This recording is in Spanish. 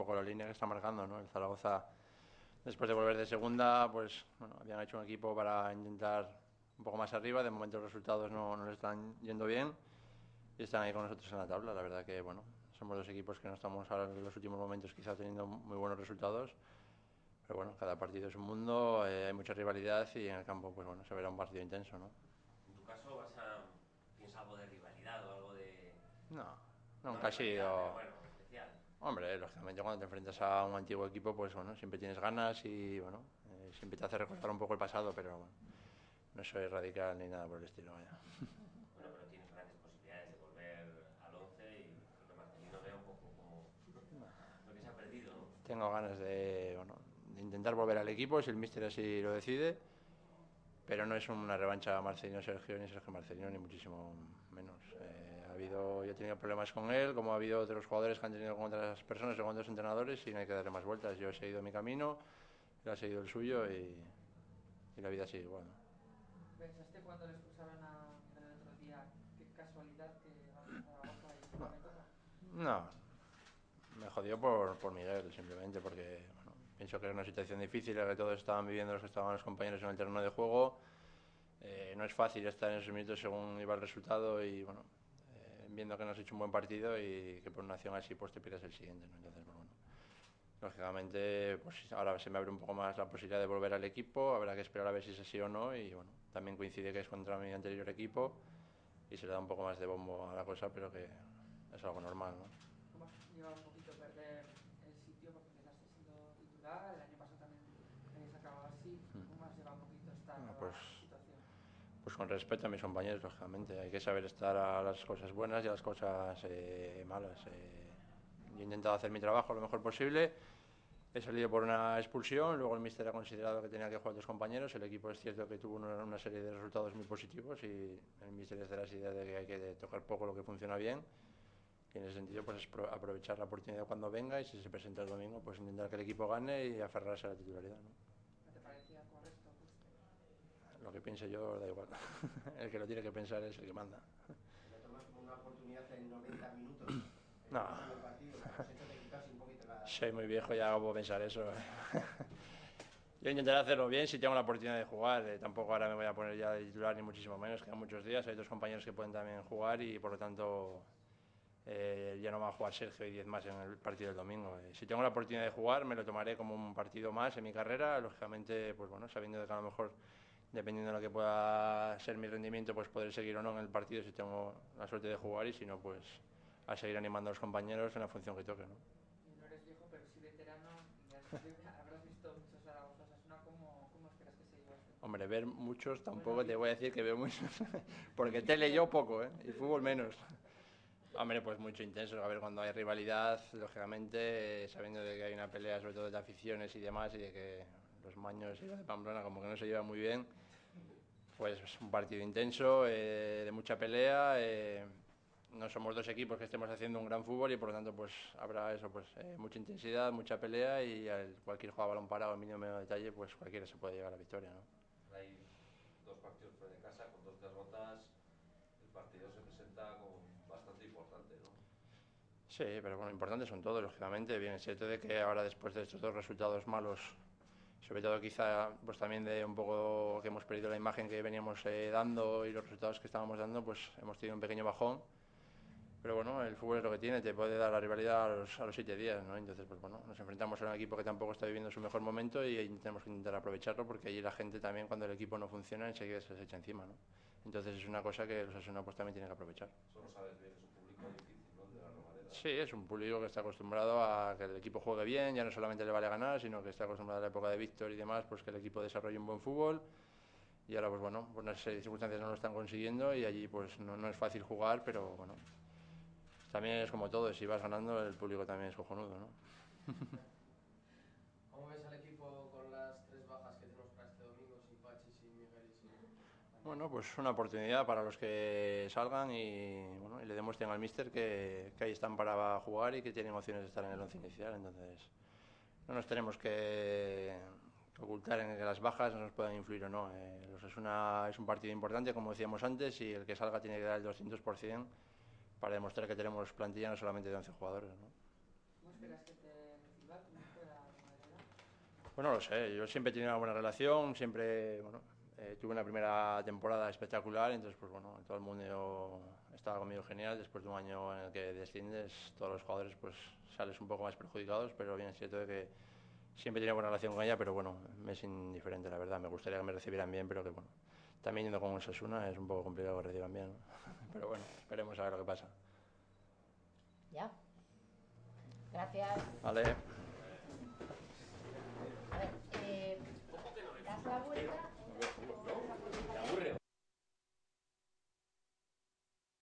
poco la línea que está marcando, ¿no? El Zaragoza, después de volver de segunda, pues bueno, habían hecho un equipo para intentar un poco más arriba. De momento los resultados no, no les están yendo bien y están ahí con nosotros en la tabla. La verdad que, bueno, somos dos equipos que no estamos ahora en los últimos momentos quizá teniendo muy buenos resultados. Pero bueno, cada partido es un mundo, eh, hay mucha rivalidad y en el campo, pues bueno, se verá un partido intenso, ¿no? En tu caso, vas a, ¿tienes algo de rivalidad o algo de...? No, nunca ha sido... Bueno. Hombre, lógicamente cuando te enfrentas a un antiguo equipo, pues bueno, siempre tienes ganas y bueno, eh, siempre te hace recordar un poco el pasado, pero bueno, no soy radical ni nada por el estilo. Vaya. Bueno, pero tienes grandes posibilidades de volver al 11 y que Marcelino vea un poco como lo que se ha perdido, ¿no? Tengo ganas de, bueno, de intentar volver al equipo si el míster así lo decide, pero no es una revancha a Marcelino-Sergio ni Sergio Marcelino, ni muchísimo menos. Eh, habido, yo he tenido problemas con él, como ha habido otros jugadores que han tenido con otras personas o con otros entrenadores y no hay que darle más vueltas. Yo he seguido mi camino, él ha seguido el suyo y, y la vida sigue igual. ¿no? ¿Pensaste cuando le expulsaron a Miguel el otro día, qué casualidad que vas a y no? No, me jodió por, por Miguel, simplemente porque bueno, pienso que era una situación difícil, la que todos estaban viviendo los que estaban los compañeros en el terreno de juego. Eh, no es fácil estar en esos minutos según iba el resultado y bueno, viendo que no has hecho un buen partido y que por una acción así pues te pierdes el siguiente. ¿no? Entonces, pues, bueno, lógicamente pues ahora se me abre un poco más la posibilidad de volver al equipo, habrá que esperar a ver si es así o no y bueno, también coincide que es contra mi anterior equipo y se le da un poco más de bombo a la cosa, pero que es algo normal. ¿no? ¿Cómo has llevado un poquito perder el sitio? Porque empezaste siendo titular, el año pasado también habéis acabado así. ¿Cómo has llevado un poquito esta Bueno, nueva pues- situación? Pues con respeto a mis compañeros, lógicamente. Hay que saber estar a las cosas buenas y a las cosas eh, malas. eh. Yo he intentado hacer mi trabajo lo mejor posible. He salido por una expulsión, luego el míster ha considerado que tenía que jugar dos compañeros. El equipo es cierto que tuvo una, serie de resultados muy positivos y el míster es de las ideas de que hay que tocar poco lo que funciona bien. Y en ese sentido, pues es pro- aprovechar la oportunidad cuando venga y si se presenta el domingo, pues intentar que el equipo gane y aferrarse a la titularidad. ¿No te parecía correcto? Pues, Lo que piense yo da igual. el que lo tiene que pensar es el que manda. ¿Lo tomas como una oportunidad en 90 minutos? No. Soy muy viejo ya puedo pensar eso. Yo intentaré hacerlo bien si tengo la oportunidad de jugar. eh, tampoco ahora me voy a poner ya de titular ni muchísimo menos, quedan muchos días. Hay otros compañeros que pueden también jugar y por lo tanto eh, ya no va a jugar Sergio y 10 más en el partido del domingo. Eh, si tengo la oportunidad de jugar me lo tomaré como un partido más en mi carrera. Lógicamente, pues bueno, sabiendo que a lo mejor dependiendo de lo que pueda ser mi rendimiento, pues poder seguir o no en el partido si tengo la suerte de jugar y si no, pues a seguir animando a los compañeros en la función que toque. ¿no? eres viejo, pero sí veterano. Habrás visto muchos Zaragoza Osasuna. ¿Cómo, ¿Cómo esperas que se lleve? Hombre, ver muchos tampoco te voy a decir que veo muchos, porque tele yo poco, ¿eh? Y fútbol menos. Hombre, pues mucho intenso. A ver, cuando hay rivalidad, lógicamente, eh, sabiendo de que hay una pelea, sobre todo de aficiones y demás, y de que los maños y los de Pamplona como que no se llevan muy bien, pues es un partido intenso, eh, de mucha pelea. eh, no somos dos equipos que estemos haciendo un gran fútbol y por lo tanto pues habrá eso, pues eh, mucha intensidad, mucha pelea y al cualquier juego a balón parado, mínimo medio detalle, pues cualquiera se puede llevar a la victoria, ¿no? Hay dos partidos fuera de casa con dos derrotas. El partido se presenta como bastante importante, ¿no? Sí, pero bueno, importantes son todos, lógicamente. Bien, es cierto de que ahora después de estos dos resultados malos, sobre todo quizá pues también de un poco que hemos perdido la imagen que veníamos eh, dando y los resultados que estábamos dando, pues hemos tenido un pequeño bajón. Pero bueno, el fútbol es lo que tiene, te puede dar la rivalidad a los, a los siete días, ¿no? Entonces, pues bueno, nos enfrentamos a un equipo que tampoco está viviendo su mejor momento y tenemos que intentar aprovecharlo porque allí la gente también cuando el equipo no funciona enseguida se les echa encima, ¿no? Entonces es una cosa que los Asuna pues también tienen que aprovechar. Eso lo sabes bien, es un público difícil, ¿no? El De la Romareda. Sí, es un público que está acostumbrado a que el equipo juegue bien, ya no solamente le vale ganar, sino que está acostumbrado a la época de Víctor y demás, pues que el equipo desarrolle un buen fútbol. Y ahora, pues bueno, por de circunstancias no lo están consiguiendo y allí pues no, no es fácil jugar, pero bueno, también es como todo, si vas ganando el público también es cojonudo, ¿no? ¿Cómo ves al equipo con las tres bajas que tenemos para este domingo, sin Pachi, sin Miguel y sin... Bueno, pues una oportunidad para los que salgan y, bueno, y le demuestren al míster que, que ahí están para jugar y que tienen opciones de estar en el once inicial. Entonces, no nos tenemos que ocultar en que las bajas no nos puedan influir o no. Eh, los Osasuna es un partido importante, como decíamos antes, y el que salga tiene que dar el 200% para demostrar que tenemos plantilla no solamente de 11 jugadores. ¿no? ¿Cómo esperas que te reciba? ¿Cómo Madrid? Bueno, lo sé, yo siempre he tenido una buena relación, siempre, bueno, eh, tuve una primera temporada espectacular, entonces, pues bueno, todo el mundo estaba conmigo genial, después de un año en el que desciendes, todos los jugadores, pues sales un poco más perjudicados, pero bien es cierto de que siempre tenido buena relación con ella, pero bueno, me es indiferente, la verdad, me gustaría que me recibieran bien, pero que bueno, también yendo con Sasuna es un poco complicado que reciban bien, ¿no? pero bueno, esperemos a ver lo que pasa. Ya. Gracias. Vale.